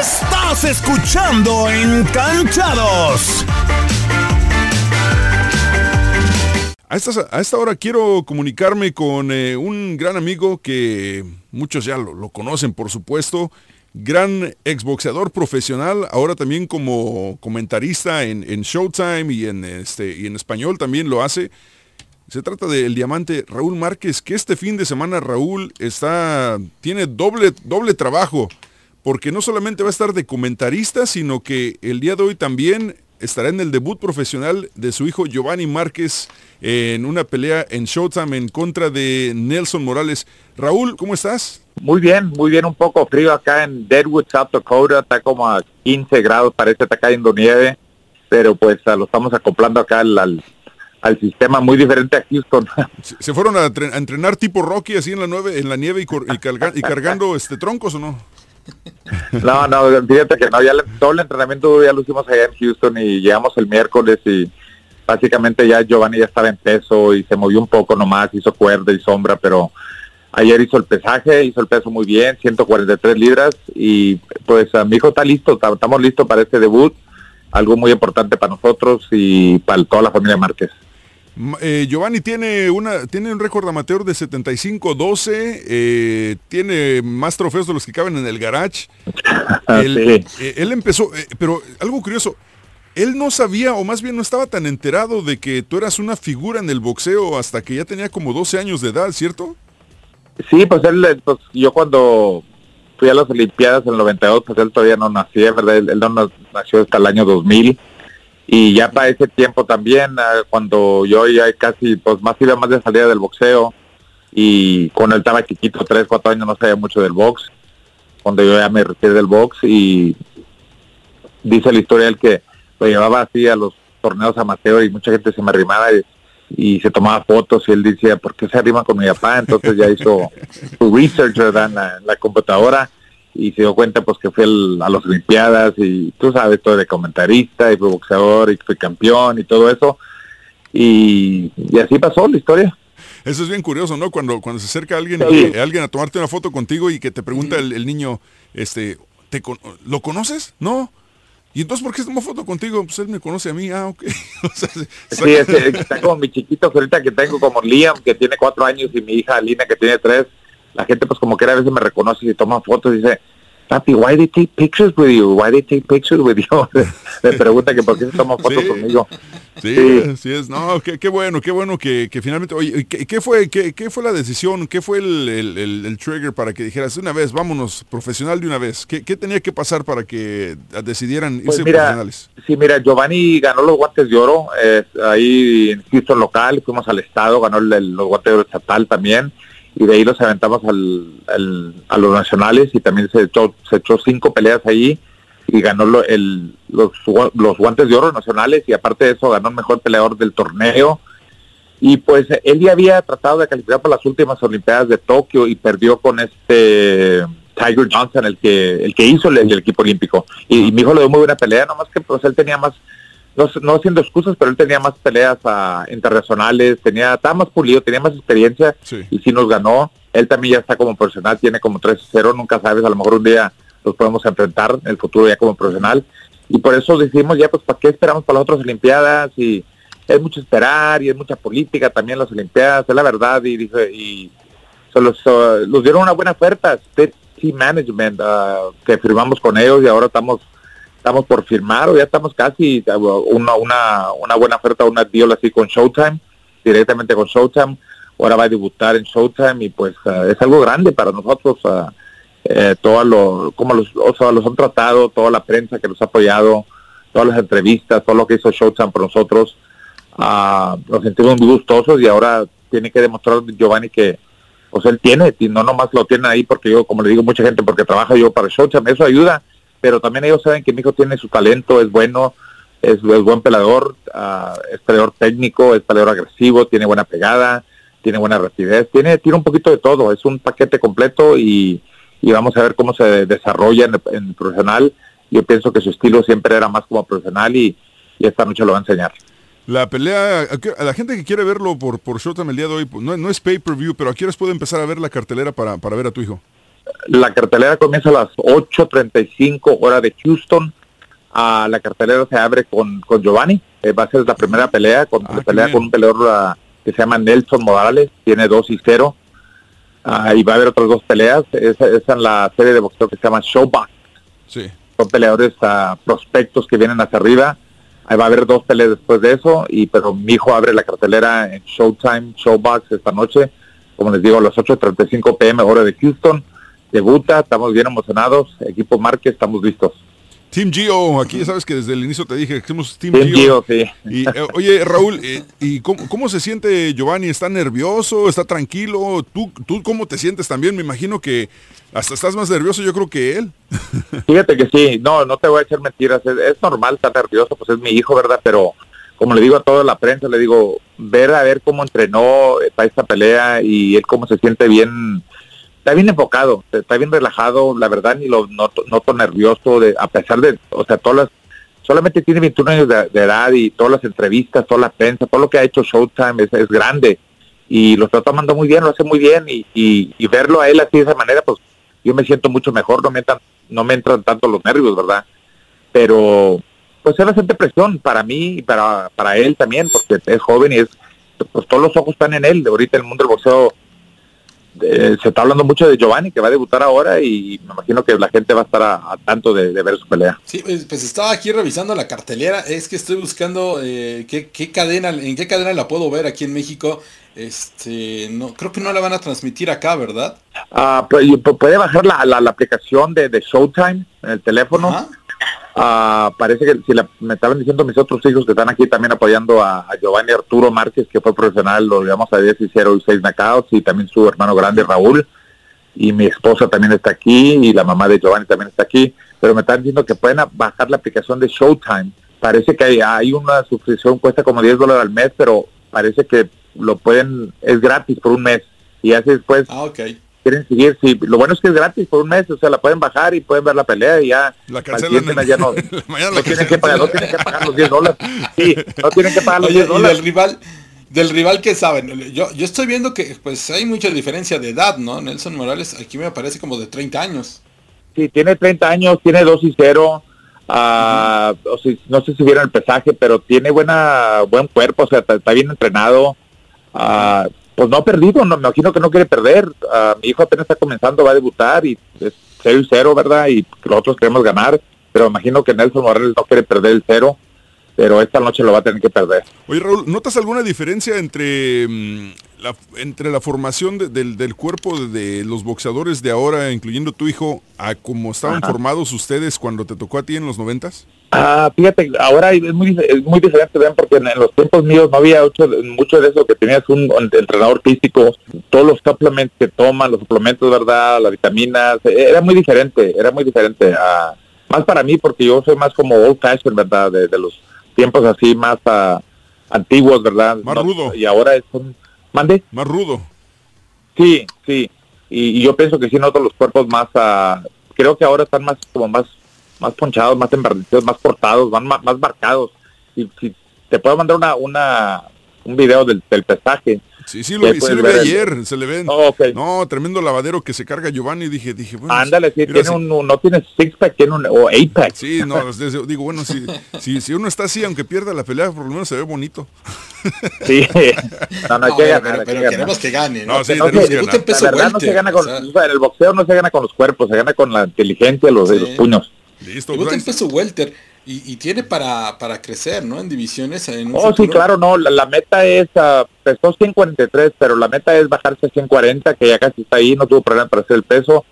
Estás escuchando Encanchados. A esta, a esta hora quiero comunicarme con eh, un gran amigo que muchos ya lo, conocen, por supuesto. Gran exboxeador profesional, ahora también como comentarista en, en Showtime y en, este, y en español también lo hace. Se trata del diamante Raúl Márquez, que este fin de semana Raúl está, tiene doble, doble trabajo, porque no solamente va a estar de comentarista, sino que el día de hoy también estará en el debut profesional de su hijo Giovanni Márquez en una pelea en Showtime en contra de Nelson Morales. Raúl, ¿cómo estás? Muy bien, muy bien, un poco frío acá en Deadwood, South Dakota, está como a 15 grados, parece está cayendo nieve, pero pues lo estamos acoplando acá al, al sistema muy diferente a Houston. ¿Se, fueron a, tre- a entrenar tipo Rocky así en la, nueve, en la nieve y, carga- y cargando este troncos o no? No, no, fíjate que no, ya le- todo el entrenamiento ya lo hicimos allá en Houston y llegamos el miércoles y básicamente ya Giovanni ya estaba en peso y se movió un poco nomás, hizo cuerda y sombra, pero ayer hizo el pesaje, hizo el peso muy bien, 143 libras y pues a mi hijo está listo, estamos listos para este debut, algo muy importante para nosotros y para toda la familia Márquez. Eh, Giovanni tiene, una, tiene un récord amateur de 75-12, eh, tiene más trofeos de los que caben en el garage. Él, Sí. eh, él empezó, eh, pero algo curioso, él no sabía, o más bien no estaba tan enterado de que tú eras una figura en el boxeo hasta que ya tenía como 12 años de edad, ¿cierto? Sí, pues él, eh, pues yo cuando fui a las Olimpiadas en el 92, pues él todavía no nacía, ¿verdad? Él, él no na- nació hasta el año 2000. Y ya para ese tiempo también, ah, cuando yo ya casi, pues más iba más de salida del boxeo, y cuando él estaba chiquito, 3, 4 años, no sabía mucho del box, cuando yo ya me retiré del box, y dice la historia él que lo llevaba así a los torneos amateur y mucha gente se me arrimaba y, se tomaba fotos y él decía, ¿por qué se arrima con mi papá? Entonces ya hizo su research en la computadora y se dio cuenta pues que fue el- a las Olimpiadas y tú sabes todo de comentarista y fue boxeador y fue campeón y todo eso y, y así pasó la historia. Eso es bien curioso, ¿no? Cuando, cuando se acerca alguien, Sí. alguien a tomarte una foto contigo y que te pregunta el, el niño, este, ¿te con- ¿lo conoces? No. ¿Y entonces por qué se tomó foto contigo? Pues él me conoce a mí, ah, ok. O sea, se- Sí, es- está como mi chiquito ahorita que tengo como Liam que tiene cuatro años y mi hija Lina que tiene tres. La gente pues como que a veces me reconoce y toma fotos y dice, papi, why they take pictures with you? Why they take pictures with you? me pregunta que por qué se toma fotos Sí. conmigo. Sí, Sí. es. No, qué, qué bueno, qué bueno que, que finalmente... Oye, ¿y ¿qué, qué fue, qué, qué fue la decisión? ¿Qué fue el, el- el- el trigger para que dijeras, una vez, vámonos, profesional de una vez? ¿Qué, qué tenía que pasar para que decidieran irse Pues mira, profesionales? sí, mira, Giovanni ganó los guantes de oro eh, ahí en Houston local, fuimos al estado, ganó los guantes de oro estatal también, y de ahí los aventamos al, al- a los nacionales y también se echó, se echó cinco peleas ahí y ganó lo- el, los, los guantes de oro nacionales y aparte de eso ganó el mejor peleador del torneo. Y pues él ya había tratado de calificar para las últimas Olimpiadas de Tokio y perdió con este Tiger Johnson, el que el que hizo el, equipo olímpico. Y, y mi hijo le dio muy buena pelea, nomás que pues él tenía más, no, no haciendo excusas, pero él tenía más peleas ah, internacionales, tenía, estaba más pulido, tenía más experiencia Sí. y sí nos ganó. Él también ya está como profesional, tiene como 3-0, nunca sabes, a lo mejor un día los podemos enfrentar en el futuro ya como profesional. Y por eso decimos ya, pues, ¿para qué esperamos para las otras Olimpiadas? Y es mucho esperar y es mucha política también las Olimpiadas, es la verdad. Y dije, y se los, uh, los dieron una buena oferta, State Team Management, uh, que firmamos con ellos y ahora estamos estamos por firmar o ya estamos casi uh, una, una, una buena oferta, una deal así con Showtime, directamente con Showtime. Ahora va a debutar en Showtime y pues uh, es algo grande para nosotros. uh, eh, todo lo, como los, o sea, los han tratado, toda la prensa que los ha apoyado, todas las entrevistas, todo lo que hizo Showtime por nosotros, ah, nos sentimos muy gustosos y ahora tiene que demostrar Giovanni que pues él tiene, y no nomás lo tiene ahí porque yo, como le digo mucha gente, porque trabaja yo para Showtime, eso ayuda, pero también ellos saben que mi hijo tiene su talento, es bueno, es, buen pelador, uh, es peleador técnico, es peleador agresivo, tiene buena pegada, tiene buena rapidez, tiene, tiene un poquito de todo, es un paquete completo y, y vamos a ver cómo se desarrolla en el, profesional. Yo pienso que su estilo siempre era más como profesional y, esta noche lo va a enseñar. La pelea, a la gente que quiere verlo por, por Showtime el día de hoy, no, no es pay-per-view, pero ¿a qué horas puede empezar a ver la cartelera para, para ver a tu hijo? La cartelera comienza a las 8.35 hora de Houston. Uh, la cartelera se abre con, con Giovanni. Eh, va a ser la primera pelea, con, ah, pelea con un peleador uh, que se llama Nelson Morales. Tiene 2 y 0. Uh, y va a haber otras dos peleas. Esa, es en la serie de boxeo que se llama Showbox. Sí. Son peleadores prospectos que vienen hacia arriba Ahí va a haber dos peleas después de eso, y pero mi hijo abre la cartelera en Showtime, Showbox esta noche, como les digo, a las 8.35 pm, hora de Houston. Debuta, estamos bien emocionados. Equipo Márquez, estamos listos. Team Gio, aquí ya sabes que desde el inicio te dije que somos Team, Team Gio. sí. Y, eh, oye, Raúl, eh, ¿y cómo, se siente Giovanni? ¿Está nervioso? ¿Está tranquilo? ¿Tú, ¿Tú cómo te sientes también? Me imagino que hasta estás más nervioso yo creo que él. Fíjate que sí, no, no te voy a echar mentiras, es, normal estar nervioso, pues es mi hijo, ¿verdad? Pero como le digo a toda la prensa, le digo, ver a ver cómo entrenó para esta pelea y él cómo se siente bien, está bien enfocado, está bien relajado, la verdad ni lo noto, noto nervioso, de, a pesar de, o sea, todas las, solamente tiene 21 años de, edad y todas las entrevistas, toda la prensa, todo lo que ha hecho Showtime es, es grande y lo está tomando muy bien, lo hace muy bien y, y, y verlo a él así de esa manera, pues yo me siento mucho mejor, no me entran, no me entran tanto los nervios, ¿verdad? Pero pues es bastante presión para mí y para, para él también, porque es joven y es, pues todos los ojos están en él. De ahorita el mundo del boxeo eh, se está hablando mucho de Giovanni, que va a debutar ahora y me imagino que la gente va a estar a, tanto de, ver su pelea. Sí, pues, pues, estaba aquí revisando la cartelera, es que estoy buscando eh, qué, qué, cadena, en qué cadena la puedo ver aquí en México. Este, no, creo que no la van a transmitir acá, ¿verdad? Ah, pues, puede bajar la, la, aplicación de, de, Showtime en el teléfono. Ah, parece que si me estaban diciendo mis otros hijos que están aquí también apoyando a, Giovanni Arturo Márquez, que fue profesional, lo digamos a 10 y 0 y 6 knockouts, y también su hermano grande Raúl, y mi esposa también está aquí, y la mamá de Giovanni también está aquí, pero me están diciendo que pueden bajar la aplicación de Showtime. Parece que hay, hay una suscripción, cuesta como 10 dólares al mes, pero parece que lo pueden, es gratis por un mes y así después ah, okay. Quieren seguir. Sí, lo bueno es que es gratis por un mes, o sea, la pueden bajar y pueden ver la pelea y ya. La cancelan. ya no, no tienen que pagar, no tienen que pagar los 10 dólares. Sí, no tienen que pagar los 10 dólares. del rival, del rival que saben, yo, yo estoy viendo que pues hay mucha diferencia de edad, ¿no? Nelson Morales aquí me parece como de 30 años. Sí, tiene 30 años, tiene 2 y 0. Uh, o sea, no sé si vieron el pesaje, pero tiene buena buen cuerpo, o sea, está bien entrenado. Ah, pues no ha perdido, no, me imagino que no quiere perder. Ah, mi hijo apenas está comenzando, va a debutar y es 0 y 0, ¿verdad? Y nosotros queremos ganar, pero imagino que Nelson Morales no quiere perder el cero, pero esta noche lo va a tener que perder. Oye, Raúl, ¿notas alguna diferencia entre, mm, la, entre la formación del, del, cuerpo de los boxeadores de ahora, incluyendo tu hijo, a cómo estaban formados ustedes cuando te tocó a ti en los noventas? Ah, fíjate, ahora es muy, es muy diferente, ¿ven? porque en, los tiempos míos no había mucho, mucho de eso, que tenías un, entrenador físico, todos los suplementos que toman, los suplementos, ¿verdad? Las vitaminas, e, era muy diferente, era muy diferente. Ah, más para mí, porque yo soy más como old fashion, ¿verdad? De, los tiempos así más uh, antiguos, ¿verdad? Más rudo. Y ahora es un... ¿Mande? Más rudo. Sí, sí. Y, yo pienso que sí noto los cuerpos más... creo que ahora están más como más más ponchados, más embardecidos, más cortados, van más, marcados. Y si te puedo mandar una, una un video del, del pesaje Sí, sí, lo vi, sí vi ayer, se le ven. Oh, no, tremendo lavadero que se carga Giovanni. Dije, dije, bueno. Ándale, sí, tiene un, no tiene six pack, tiene un, o eight pack. Sí, no, digo, bueno, si, si, si, uno está así, aunque pierda la pelea, por lo menos se ve bonito. Sí, no, no, hay que ganar, pero, pero queremos que gane, ¿no? no sí, tenemos que ganar. La verdad no se gana con, o sea, en el boxeo no se gana con los cuerpos, se gana con la inteligencia, los, sí. los puños. Listo, en peso welter y, tiene para, para crecer, ¿no? En divisiones. En oh, sí, claro, no. La, meta es, uh, pesó 143, pero la meta es bajarse a 140, que ya casi está ahí, no tuvo problema para hacer el peso.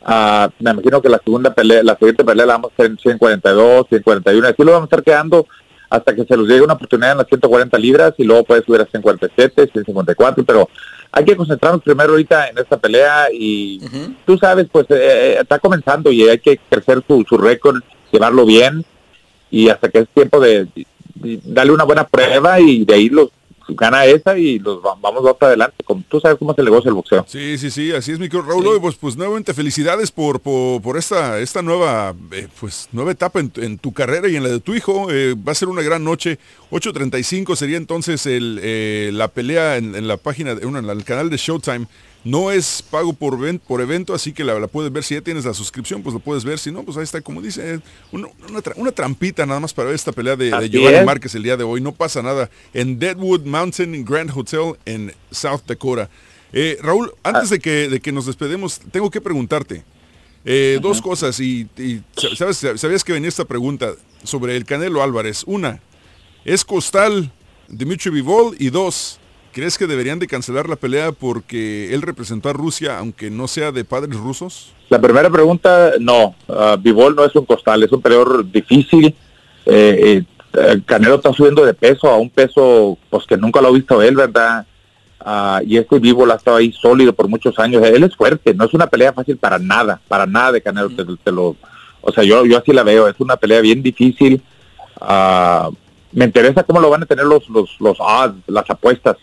Uh, me imagino que la segunda pelea, la siguiente pelea la vamos a hacer en 142, 141, así lo vamos a estar quedando hasta que se los llegue una oportunidad en las 140 libras y luego puede subir a 147, 154, pero hay que concentrarnos primero ahorita en esta pelea y tú sabes, pues eh, eh, está comenzando y hay que crecer su, su récord, llevarlo bien y hasta que es tiempo de, de darle una buena prueba y de ahí los gana esa y los va- vamos para adelante. Como tú sabes cómo se negocia el boxeo. Sí, sí, sí, así es, mi querido Raúl. Oye, Pues, pues nuevamente felicidades por, por, por esta, esta nueva, eh, pues, nueva etapa en, tu- en tu carrera y en la de tu hijo. Eh, va a ser una gran noche. 8.35 sería entonces el, eh, la pelea en, en la página, de, en el canal de Showtime. No es pago por, ven- por evento, así que la, la puedes ver. Si ya tienes la suscripción, pues lo puedes ver. Si no, pues ahí está, como dice, eh, una, una tra- una trampita nada más para ver esta pelea de, de Giovanni. Márquez el día de hoy. No pasa nada. En Deadwood Mountain Grand Hotel en South Dakota. Eh, Raúl, antes de que, de que nos despedemos, tengo que preguntarte eh, dos cosas. Y, y sabes, sabías que venía esta pregunta sobre el Canelo Álvarez. Una, ¿es costal Dimitri Vivol? Y dos, ¿crees que deberían de cancelar la pelea porque él representó a Rusia, aunque no sea de padres rusos? La primera pregunta, no, uh, Bivol no es un costal, es un peleador difícil. Eh, eh, Canelo está subiendo de peso a un peso pues que nunca lo ha visto él, ¿verdad? Ah, y este Bivol ha estado ahí sólido por muchos años. Él es fuerte, no es una pelea fácil para nada, para nada de Canelo. te- te lo, o sea, yo, yo así la veo, es una pelea bien difícil. Ah, me interesa cómo lo van a tener los, los, los las apuestas,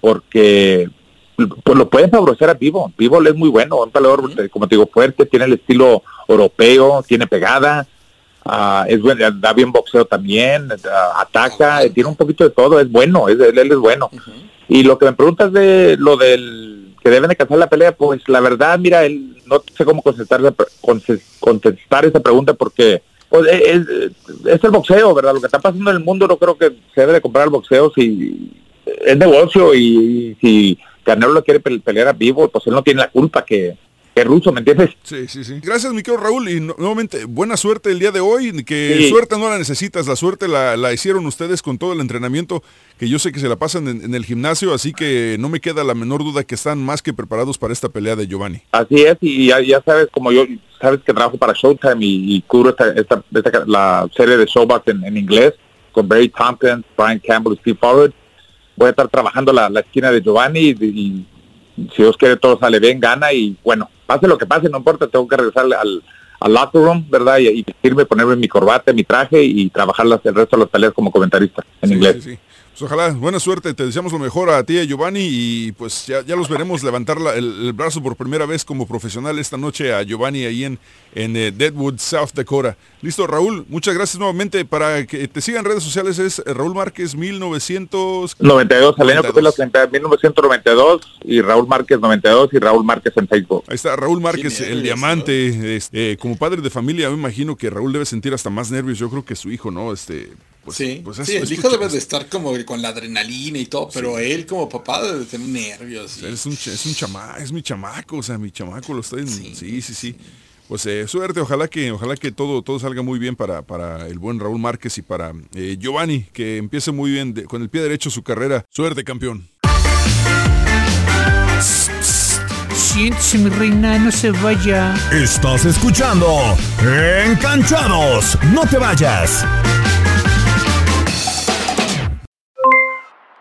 porque pues lo pueden favorecer a Vivo. Vivo es muy bueno, un peleador, eh, como te digo, fuerte, tiene el estilo europeo, tiene pegada, ah, es buen- da bien boxeo también, ataca, eh, tiene un poquito de todo, es bueno, es, él, él es bueno. Y lo que me preguntas de lo del que deben de cancelar la pelea, pues la verdad, mira, él, no sé cómo contestar, contestar esa pregunta porque pues, es, es el boxeo, ¿verdad? Lo que está pasando en el mundo no creo que se debe de comprar el boxeo si es negocio y, si Canelo lo quiere pe- pelear a vivo, pues él no tiene la culpa que, que ruso, ¿me entiendes? Sí, sí, sí. Gracias, mi querido Raúl. Y nuevamente, buena suerte el día de hoy. Que Sí. suerte no la necesitas, la suerte la, la hicieron ustedes con todo el entrenamiento, que yo sé que se la pasan en, en el gimnasio, así que no me queda la menor duda que están más que preparados para esta pelea de Giovanni. Así es, y ya, ya sabes, como yo, sabes que trabajo para Showtime y, y cubro esta, esta, esta- la serie de Showbox en, en inglés con Barry Tompkins, Brian Campbell y Steve Forward. Voy a estar trabajando la, la esquina de Giovanni y, y si Dios quiere todo sale bien, gana y bueno, pase lo que pase, no importa, tengo que regresar al, al locker room, ¿verdad? Y, y vestirme, ponerme mi corbata, mi traje y trabajar las, el resto de las peleas como comentarista en Sí, inglés. sí, sí. Pues ojalá, buena suerte, te deseamos lo mejor a ti y a Giovanni y pues ya, ya los veremos levantar la- el, el brazo por primera vez como profesional esta noche a Giovanni ahí en, en eh, Deadwood, South Dakota. Listo, Raúl, muchas gracias nuevamente. Para que te sigan en redes sociales es eh, Raúl Márquez 1900. 92, al año que fue 92. la Olimpiadas, 1992 y Raúl Márquez 92 y Raúl Márquez en Facebook. Ahí está Raúl Márquez, el diamante. este, como padre de familia, me imagino que Raúl debe sentir hasta más nervios. Yo creo que su hijo, ¿no? Este, pues, sí, pues es- sí, el hijo debe de estar como con la adrenalina y todo, pero él como papá debe de tener nervios. y- Es un, es un chama, es mi chamaco, o sea, mi chamaco lo está en, sí, sí, sí. Pues eh, suerte, ojalá que, ojalá que todo, todo salga muy bien para, para el buen Raúl Márquez y para eh, Giovanni, que empiece muy bien de- con el pie derecho su carrera. Suerte, campeón. Siéntese, mi reina, no se vaya. Estás escuchando Encanchados. No te vayas.